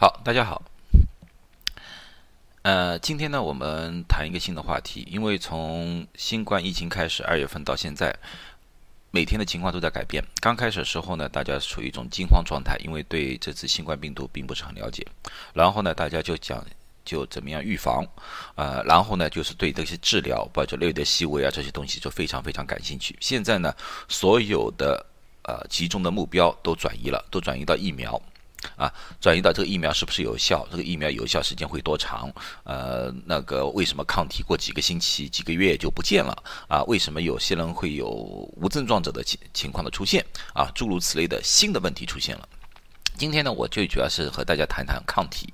好，大家好。呃，今天呢，我们谈一个新的话题。因为从新冠疫情开始，二月份到现在，每天的情况都在改变。刚开始的时候呢，大家处于一种惊慌状态，因为对这次新冠病毒并不是很了解。然后呢，大家就讲就怎么样预防，呃，然后呢，就是对这些治疗，包括类的细微啊这些东西，就非常非常感兴趣。现在呢，所有的呃集中的目标都转移了，都转移到疫苗。啊，转移到这个疫苗是不是有效？这个疫苗有效时间会多长？呃，那个为什么抗体过几个星期、几个月就不见了？啊，为什么有些人会有无症状者的情情况的出现？啊，诸如此类的新的问题出现了。今天呢，我最主要是和大家谈谈抗体，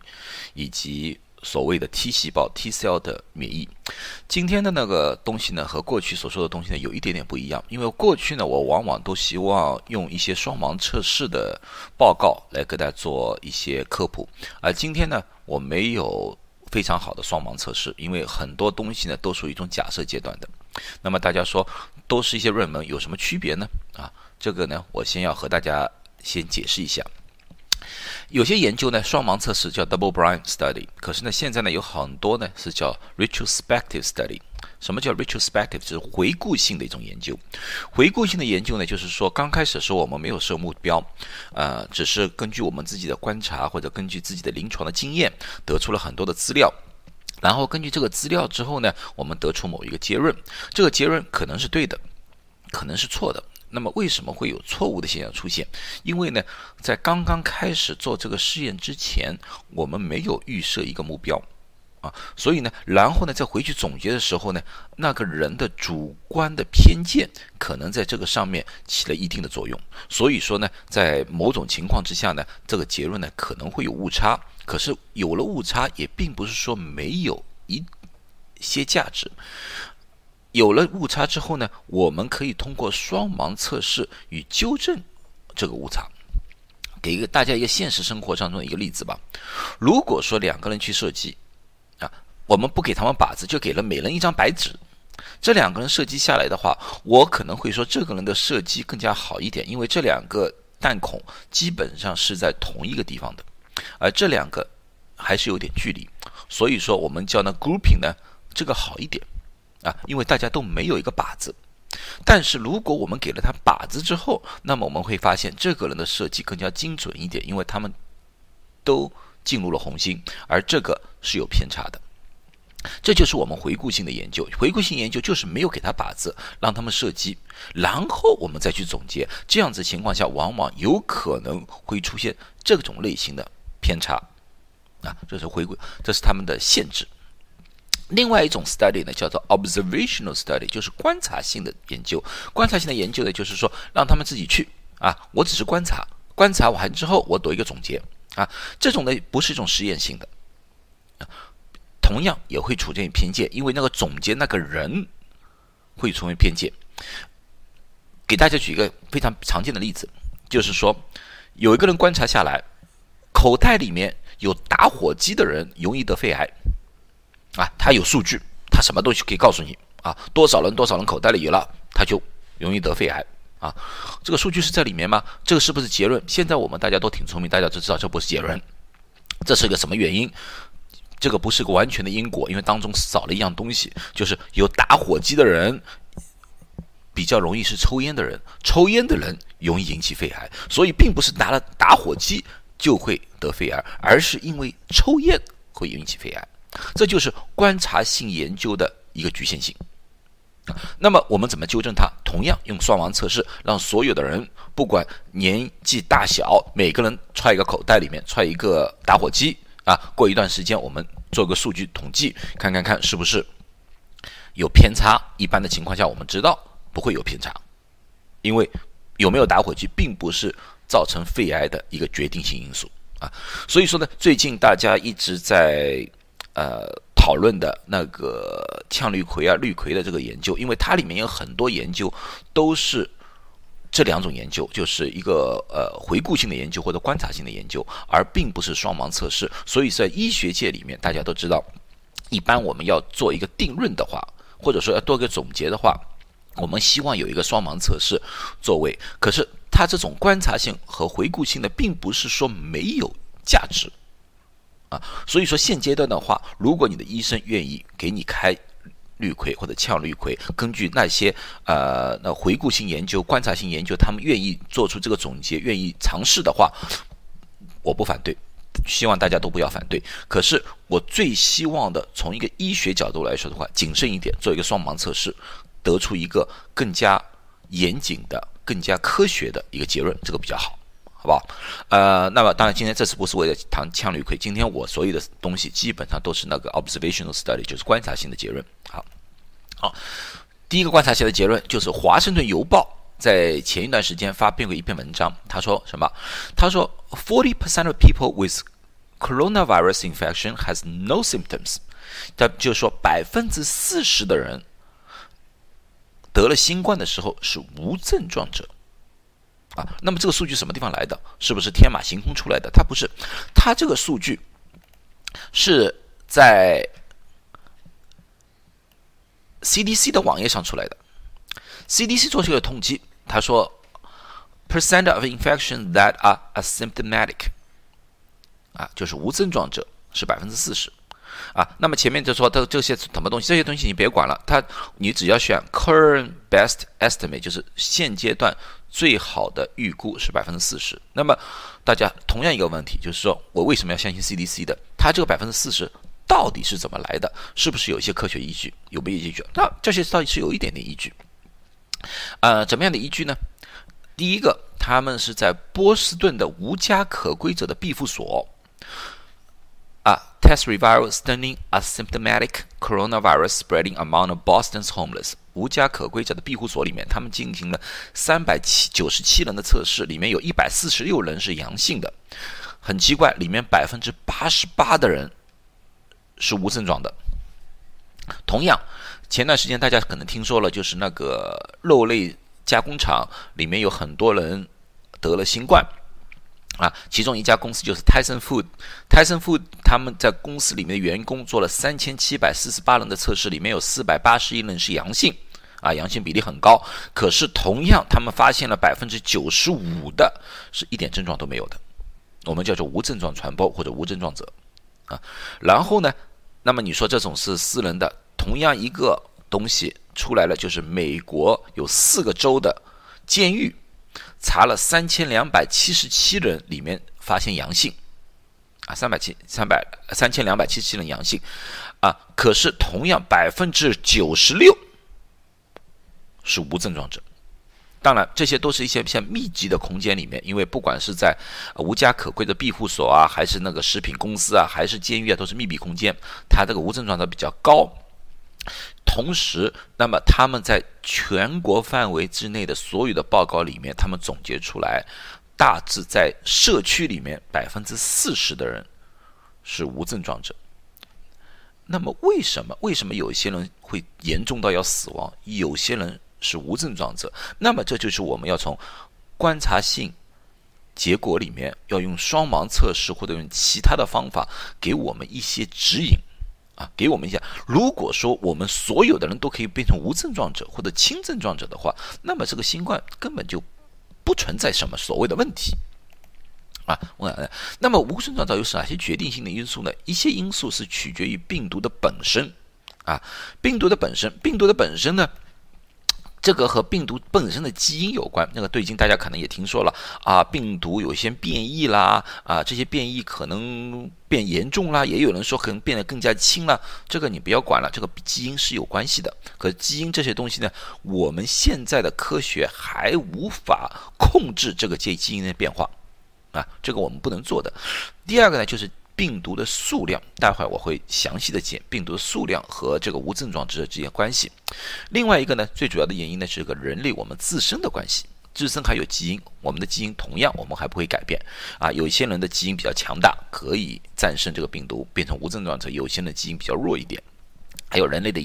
以及。所谓的 T 细胞 T cell 的免疫，今天的那个东西呢，和过去所说的东西呢，有一点点不一样。因为过去呢，我往往都希望用一些双盲测试的报告来给大家做一些科普，而今天呢，我没有非常好的双盲测试，因为很多东西呢，都属于一种假设阶段的。那么大家说，都是一些论文，有什么区别呢？啊，这个呢，我先要和大家先解释一下。有些研究呢，双盲测试叫 double-blind study，可是呢，现在呢，有很多呢是叫 retrospective study。什么叫 retrospective？就是回顾性的一种研究。回顾性的研究呢，就是说刚开始的时候我们没有设目标，呃，只是根据我们自己的观察或者根据自己的临床的经验，得出了很多的资料，然后根据这个资料之后呢，我们得出某一个结论，这个结论可能是对的，可能是错的。那么为什么会有错误的现象出现？因为呢，在刚刚开始做这个试验之前，我们没有预设一个目标啊，所以呢，然后呢，再回去总结的时候呢，那个人的主观的偏见可能在这个上面起了一定的作用。所以说呢，在某种情况之下呢，这个结论呢可能会有误差。可是有了误差，也并不是说没有一些价值。有了误差之后呢，我们可以通过双盲测试与纠正这个误差。给一个大家一个现实生活当中的一个例子吧。如果说两个人去射击，啊，我们不给他们靶子，就给了每人一张白纸，这两个人射击下来的话，我可能会说这个人的射击更加好一点，因为这两个弹孔基本上是在同一个地方的，而这两个还是有点距离，所以说我们叫那 grouping 呢，这个好一点。啊，因为大家都没有一个靶子，但是如果我们给了他靶子之后，那么我们会发现这个人的设计更加精准一点，因为他们都进入了红心，而这个是有偏差的。这就是我们回顾性的研究，回顾性研究就是没有给他靶子，让他们射击，然后我们再去总结，这样子情况下，往往有可能会出现这种类型的偏差。啊，这是回顾，这是他们的限制。另外一种 study 呢，叫做 observational study，就是观察性的研究。观察性的研究呢，就是说让他们自己去啊，我只是观察，观察完之后我得一个总结啊。这种呢不是一种实验性的，同样也会出现偏见，因为那个总结那个人会成为偏见。给大家举一个非常常见的例子，就是说有一个人观察下来，口袋里面有打火机的人容易得肺癌。啊，他有数据，他什么东西可以告诉你啊？多少人多少人口袋里有了，他就容易得肺癌啊？这个数据是在里面吗？这个是不是结论？现在我们大家都挺聪明，大家都知道这不是结论，这是个什么原因？这个不是个完全的因果，因为当中少了一样东西，就是有打火机的人比较容易是抽烟的人，抽烟的人容易引起肺癌，所以并不是拿了打火机就会得肺癌，而是因为抽烟会引起肺癌。这就是观察性研究的一个局限性。那么我们怎么纠正它？同样用双盲测试，让所有的人不管年纪大小，每个人揣一个口袋里面揣一个打火机啊。过一段时间，我们做个数据统计，看看看是不是有偏差。一般的情况下，我们知道不会有偏差，因为有没有打火机并不是造成肺癌的一个决定性因素啊。所以说呢，最近大家一直在。呃，讨论的那个羟氯喹啊、氯喹的这个研究，因为它里面有很多研究都是这两种研究，就是一个呃回顾性的研究或者观察性的研究，而并不是双盲测试。所以在医学界里面，大家都知道，一般我们要做一个定论的话，或者说要做个总结的话，我们希望有一个双盲测试作为。可是它这种观察性和回顾性的，并不是说没有价值。啊。所以说现阶段的话，如果你的医生愿意给你开氯喹或者羟氯喹，根据那些呃那回顾性研究、观察性研究，他们愿意做出这个总结，愿意尝试的话，我不反对。希望大家都不要反对。可是我最希望的，从一个医学角度来说的话，谨慎一点，做一个双盲测试，得出一个更加严谨的、更加科学的一个结论，这个比较好，好不好？呃，那么当然，今天这次不是为了谈羟氯喹，今天我所有的东西基本上都是那个 observational study，就是观察性的结论。好，好，第一个观察性的结论就是《华盛顿邮报》。在前一段时间发表过一篇文章，他说什么？他说，forty percent of people with coronavirus infection has no symptoms。他就是说，百分之四十的人得了新冠的时候是无症状者啊。那么这个数据什么地方来的？是不是天马行空出来的？它不是，它这个数据是在 CDC 的网页上出来的。CDC 做这个统计，他说，percent of infections that are asymptomatic，啊，就是无症状者是百分之四十，啊，那么前面就说的这些什么东西，这些东西你别管了，它你只要选 current best estimate，就是现阶段最好的预估是百分之四十。那么大家同样一个问题，就是说我为什么要相信 CDC 的？它这个百分之四十到底是怎么来的？是不是有一些科学依据？有没有依据？那这些到底是有一点点依据。呃，怎么样的依据呢？第一个，他们是在波士顿的无家可归者的庇护所啊，test revealed stunning asymptomatic coronavirus spreading among Boston's homeless 无家可归者的庇护所里面，他们进行了三百七九十七人的测试，里面有一百四十六人是阳性的。很奇怪，里面百分之八十八的人是无症状的。同样。前段时间大家可能听说了，就是那个肉类加工厂里面有很多人得了新冠啊，其中一家公司就是 Tyson Food，Tyson Food 他们在公司里面的员工做了三千七百四十八人的测试，里面有四百八十一人是阳性啊，阳性比例很高。可是同样，他们发现了百分之九十五的是一点症状都没有的，我们叫做无症状传播或者无症状者啊。然后呢，那么你说这种是私人的？同样一个东西出来了，就是美国有四个州的监狱查了三千两百七十七人，里面发现阳性，啊，三百七三百三千两百七十七人阳性，啊，可是同样百分之九十六是无症状者。当然，这些都是一些像密集的空间里面，因为不管是在无家可归的庇护所啊，还是那个食品公司啊，还是监狱啊，都是密闭空间，它这个无症状的比较高。同时，那么他们在全国范围之内的所有的报告里面，他们总结出来，大致在社区里面百分之四十的人是无症状者。那么为什么？为什么有些人会严重到要死亡，有些人是无症状者？那么这就是我们要从观察性结果里面，要用双盲测试或者用其他的方法，给我们一些指引。啊，给我们一下。如果说我们所有的人都可以变成无症状者或者轻症状者的话，那么这个新冠根本就不存在什么所谓的问题啊。我那么无症状者有哪些决定性的因素呢？一些因素是取决于病毒的本身啊，病毒的本身，病毒的本身呢？这个和病毒本身的基因有关。那个最近大家可能也听说了啊，病毒有些变异啦，啊，这些变异可能变严重啦，也有人说可能变得更加轻了。这个你不要管了，这个基因是有关系的。可基因这些东西呢，我们现在的科学还无法控制这个基基因的变化啊，这个我们不能做的。第二个呢，就是。病毒的数量，待会儿我会详细的讲病毒的数量和这个无症状者之间关系。另外一个呢，最主要的原因呢是个人类我们自身的关系，自身还有基因，我们的基因同样我们还不会改变啊。有些人的基因比较强大，可以战胜这个病毒，变成无症状者；有些人的基因比较弱一点，还有人类的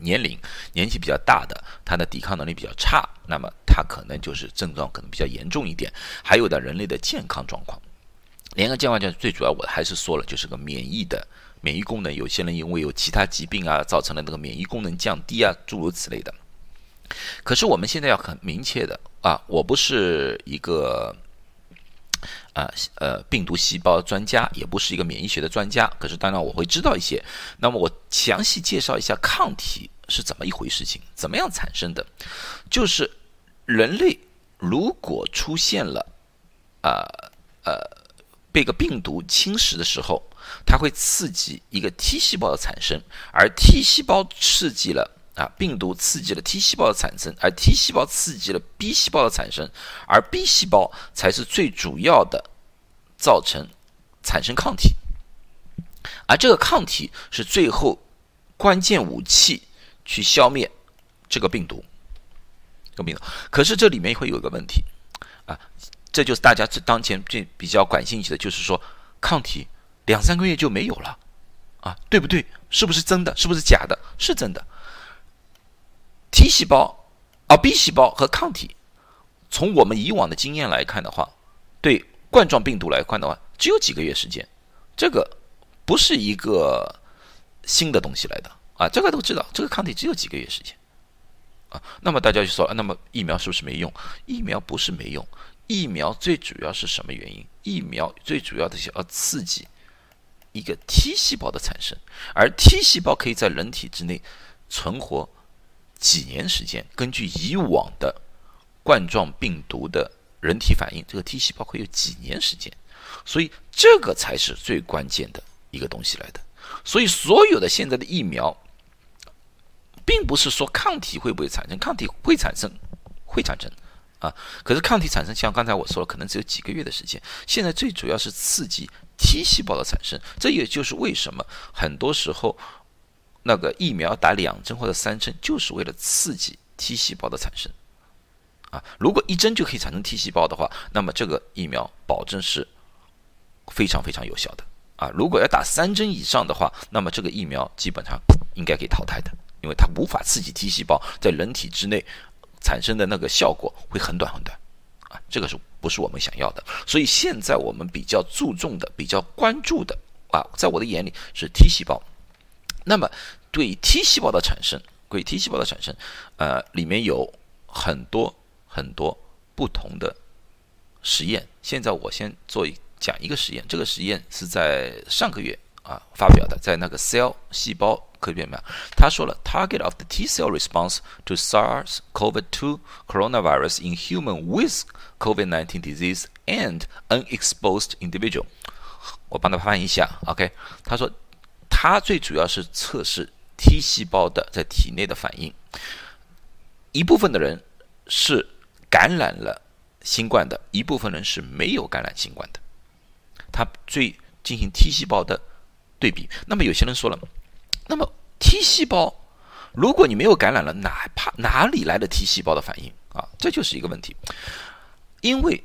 年龄，年纪比较大的，他的抵抗能力比较差，那么他可能就是症状可能比较严重一点。还有的人类的健康状况。联合健康就最主要，我还是说了，就是个免疫的免疫功能。有些人因为有其他疾病啊，造成了那个免疫功能降低啊，诸如此类的。可是我们现在要很明确的啊，我不是一个啊呃病毒细胞专家，也不是一个免疫学的专家，可是当然我会知道一些。那么我详细介绍一下抗体是怎么一回事情，怎么样产生的？就是人类如果出现了啊呃被个病毒侵蚀的时候，它会刺激一个 T 细胞的产生，而 T 细胞刺激了。啊，病毒刺激了 T 细胞的产生，而 T 细胞刺激了 B 细胞的产生，而 B 细胞才是最主要的造成产生抗体，而这个抗体是最后关键武器去消灭这个病毒。这个病毒，可是这里面会有一个问题，这就是大家这当前最比较感兴趣的，就是说抗体两三个月就没有了啊，对不对？是不是真的？是不是假的？是真的。T 细胞、啊 B 细胞和抗体，从我们以往的经验来看的话，对冠状病毒来看的话，只有几个月时间，这个不是一个新的东西来的啊，这个都知道，这个抗体只有几个月时间啊。那么大家就说，那么疫苗是不是没用？疫苗不是没用，疫苗最主要是什么原因？疫苗最主要的是要刺激一个 T 细胞的产生，而 T 细胞可以在人体之内存活。几年时间，根据以往的冠状病毒的人体反应，这个 T 细胞会有几年时间，所以这个才是最关键的一个东西来的。所以所有的现在的疫苗，并不是说抗体会不会产生，抗体会产生，会产生啊。可是抗体产生，像刚才我说了，可能只有几个月的时间。现在最主要是刺激 T 细胞的产生，这也就是为什么很多时候。那个疫苗打两针或者三针，就是为了刺激 T 细胞的产生，啊，如果一针就可以产生 T 细胞的话，那么这个疫苗保证是非常非常有效的，啊，如果要打三针以上的话，那么这个疫苗基本上应该可以淘汰的，因为它无法刺激 T 细胞在人体之内产生的那个效果会很短很短，啊，这个是不是我们想要的？所以现在我们比较注重的、比较关注的，啊，在我的眼里是 T 细胞。那么，对 T 细胞的产生，对 T 细胞的产生，呃，里面有很多很多不同的实验。现在我先做一讲一个实验，这个实验是在上个月啊发表的，在那个 Cell 细胞科学上。他说了，Target of the T cell response to SARS-CoV-2 coronavirus in human with COVID-19 disease and unexposed individual。我帮他翻译一下，OK？他说。它最主要是测试 T 细胞的在体内的反应。一部分的人是感染了新冠的，一部分人是没有感染新冠的。他最进行 T 细胞的对比。那么有些人说了，那么 T 细胞，如果你没有感染了，哪怕哪里来的 T 细胞的反应啊？这就是一个问题。因为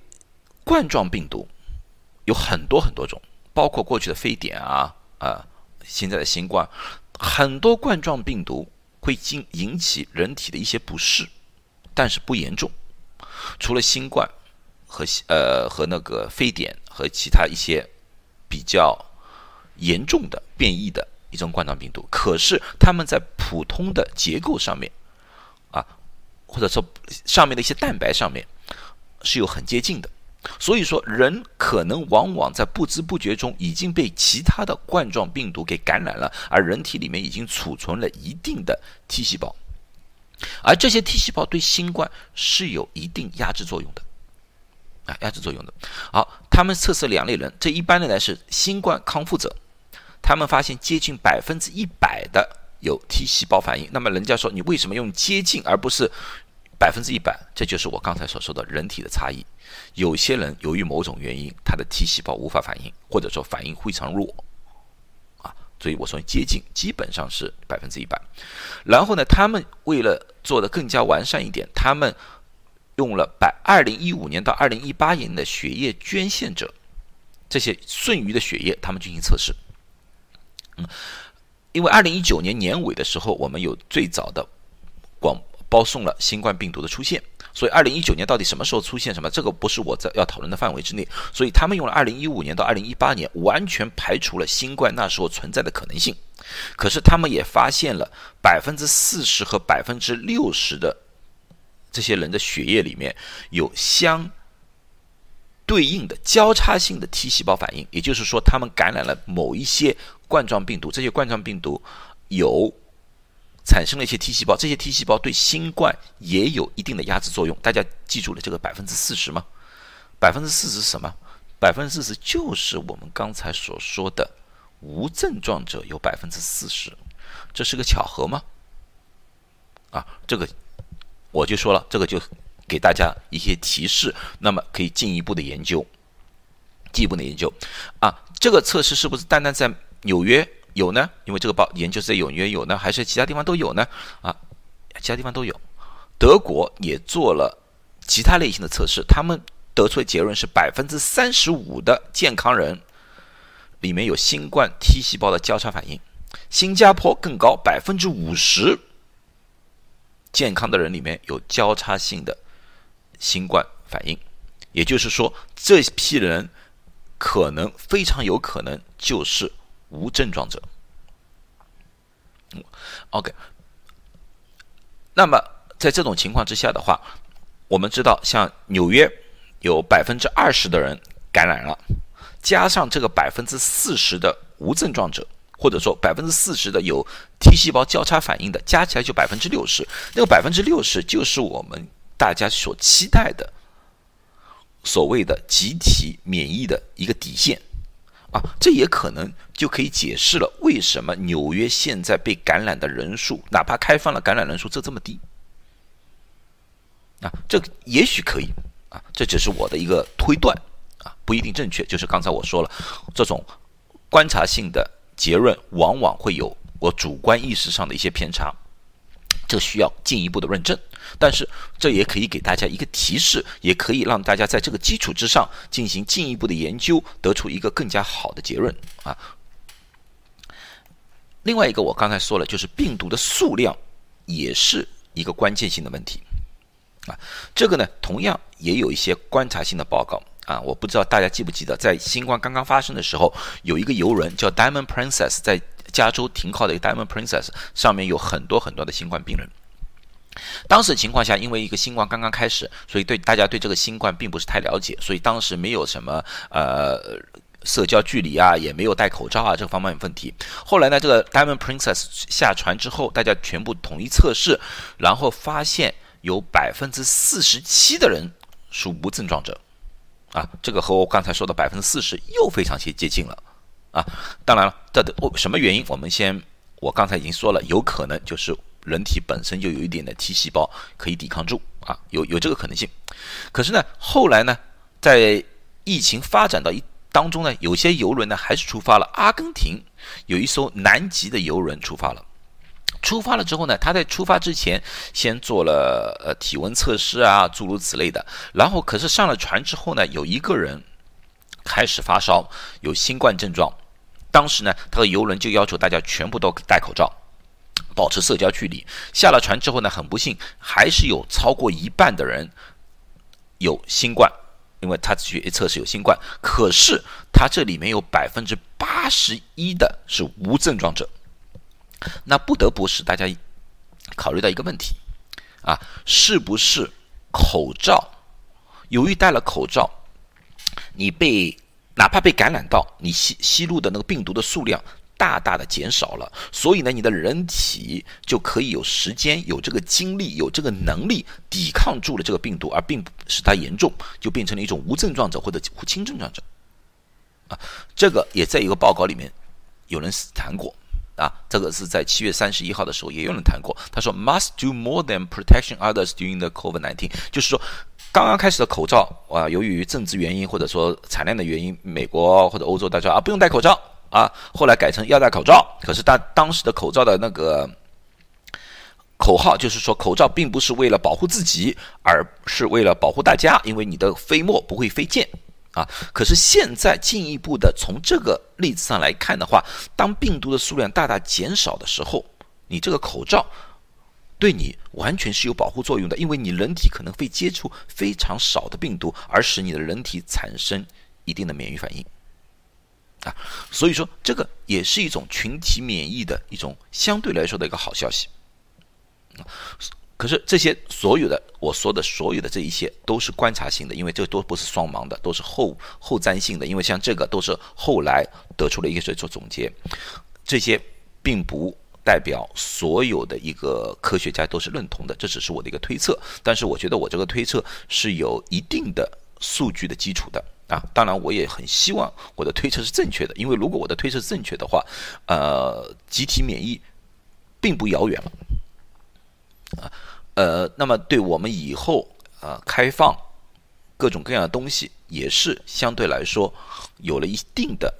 冠状病毒有很多很多种，包括过去的非典啊啊。现在的新冠，很多冠状病毒会引引起人体的一些不适，但是不严重。除了新冠和呃和那个非典和其他一些比较严重的变异的一种冠状病毒，可是它们在普通的结构上面啊，或者说上面的一些蛋白上面是有很接近的。所以说，人可能往往在不知不觉中已经被其他的冠状病毒给感染了，而人体里面已经储存了一定的 T 细胞，而这些 T 细胞对新冠是有一定压制作用的，啊，压制作用的。好，他们测试两类人，这一般的呢是新冠康复者，他们发现接近百分之一百的有 T 细胞反应。那么人家说，你为什么用接近而不是？百分之一百，这就是我刚才所说的人体的差异。有些人由于某种原因，他的 T 细胞无法反应，或者说反应非常弱，啊，所以我说接近基本上是百分之一百。然后呢，他们为了做的更加完善一点，他们用了百二零一五年到二零一八年的血液捐献者这些剩余的血液，他们进行测试。因为二零一九年年尾的时候，我们有最早的广。包送了新冠病毒的出现，所以二零一九年到底什么时候出现什么，这个不是我在要讨论的范围之内。所以他们用了二零一五年到二零一八年，完全排除了新冠那时候存在的可能性。可是他们也发现了百分之四十和百分之六十的这些人的血液里面有相对应的交叉性的 T 细胞反应，也就是说，他们感染了某一些冠状病毒，这些冠状病毒有产生了一些 T 细胞，这些 T 细胞对新冠也有一定的压制作用。大家记住了这个百分之四十吗？百分之四十是什么？百分之四十就是我们刚才所说的无症状者有百分之四十，这是个巧合吗？啊，这个我就说了，这个就给大家一些提示，那么可以进一步的研究，进一步的研究啊，这个测试是不是单单在纽约有呢？因为这个报研究是在纽约有呢，还是其他地方都有呢？啊，其他地方都有，德国也做了其他类型的测试，他们。得出的结论是百分之三十五的健康人里面有新冠 T 细胞的交叉反应，新加坡更高，百分之五十健康的人里面有交叉性的新冠反应，也就是说，这批人可能非常有可能就是无症状者。OK，那么在这种情况之下的话，我们知道像纽约。有百分之二十的人感染了，加上这个百分之四十的无症状者，或者说百分之四十的有 T 细胞交叉反应的，加起来就百分之六十。那个百分之六十就是我们大家所期待的所谓的集体免疫的一个底线啊，这也可能就可以解释了为什么纽约现在被感染的人数，哪怕开放了感染人数，这这么低啊，这也许可以。啊，这只是我的一个推断，啊，不一定正确。就是刚才我说了，这种观察性的结论往往会有我主观意识上的一些偏差，这需要进一步的论证。但是这也可以给大家一个提示，也可以让大家在这个基础之上进行进一步的研究，得出一个更加好的结论。啊，另外一个我刚才说了，就是病毒的数量也是一个关键性的问题。啊，这个呢，同样也有一些观察性的报告啊。我不知道大家记不记得，在新冠刚刚发生的时候，有一个游轮叫 Diamond Princess，在加州停靠的一个 Diamond Princess 上面有很多很多的新冠病人。当时情况下，因为一个新冠刚刚开始，所以对大家对这个新冠并不是太了解，所以当时没有什么呃社交距离啊，也没有戴口罩啊这方面问题。后来呢，这个 Diamond Princess 下船之后，大家全部统一测试，然后发现。有百分之四十七的人属无症状者，啊，这个和我刚才说的百分之四十又非常接接近了，啊，当然了，这的什么原因？我们先，我刚才已经说了，有可能就是人体本身就有一点的 T 细胞可以抵抗住，啊，有有这个可能性。可是呢，后来呢，在疫情发展到一当中呢，有些游轮呢还是出发了，阿根廷有一艘南极的游轮出发了。出发了之后呢，他在出发之前先做了呃体温测试啊，诸如此类的。然后可是上了船之后呢，有一个人开始发烧，有新冠症状。当时呢，他的游轮就要求大家全部都戴口罩，保持社交距离。下了船之后呢，很不幸，还是有超过一半的人有新冠，因为他去测试有新冠。可是他这里面有百分之八十一的是无症状者。那不得不使大家考虑到一个问题啊，是不是口罩？由于戴了口罩，你被哪怕被感染到，你吸吸入的那个病毒的数量大大的减少了，所以呢，你的人体就可以有时间、有这个精力、有这个能力抵抗住了这个病毒，而并不使它严重，就变成了一种无症状者或者轻症状者。啊，这个也在一个报告里面有人谈过。啊，这个是在七月三十一号的时候也有人谈过。他说，must do more than protection others during the COVID-19，就是说，刚刚开始的口罩啊，由于政治原因或者说产量的原因，美国或者欧洲大家啊不用戴口罩啊，后来改成要戴口罩。可是当当时的口罩的那个口号就是说，口罩并不是为了保护自己，而是为了保护大家，因为你的飞沫不会飞溅。啊，可是现在进一步的从这个例子上来看的话，当病毒的数量大大减少的时候，你这个口罩对你完全是有保护作用的，因为你人体可能会接触非常少的病毒，而使你的人体产生一定的免疫反应。啊，所以说这个也是一种群体免疫的一种相对来说的一个好消息。可是这些所有的我说的所有的这一些都是观察性的，因为这都不是双盲的，都是后后瞻性的。因为像这个都是后来得出了一些做总结，这些并不代表所有的一个科学家都是认同的，这只是我的一个推测。但是我觉得我这个推测是有一定的数据的基础的啊。当然，我也很希望我的推测是正确的，因为如果我的推测正确的话，呃，集体免疫并不遥远了。啊，呃，那么对我们以后啊开放各种各样的东西，也是相对来说有了一定的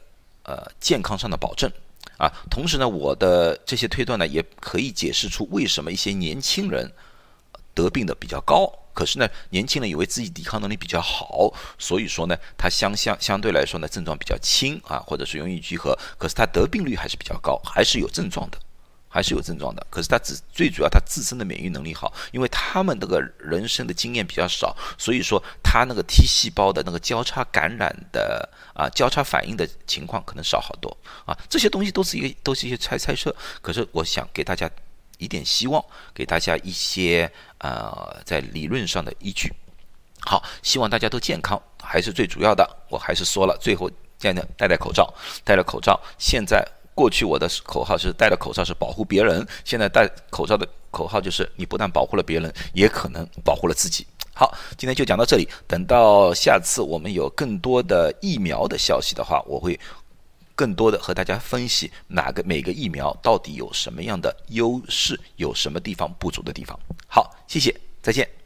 呃健康上的保证啊。同时呢，我的这些推断呢，也可以解释出为什么一些年轻人得病的比较高，可是呢，年轻人以为自己抵抗能力比较好，所以说呢，他相相相对来说呢症状比较轻啊，或者是容易聚合，可是他得病率还是比较高，还是有症状的。还是有症状的，可是他只最主要他自身的免疫能力好，因为他们那个人生的经验比较少，所以说他那个 T 细胞的那个交叉感染的啊交叉反应的情况可能少好多啊，这些东西都是一个都是一些猜猜测，可是我想给大家一点希望，给大家一些呃在理论上的依据。好，希望大家都健康，还是最主要的。我还是说了，最后戴戴戴戴口罩，戴了口罩，现在。过去我的口号是戴了口罩是保护别人，现在戴口罩的口号就是你不但保护了别人，也可能保护了自己。好，今天就讲到这里，等到下次我们有更多的疫苗的消息的话，我会更多的和大家分析哪个每个疫苗到底有什么样的优势，有什么地方不足的地方。好，谢谢，再见。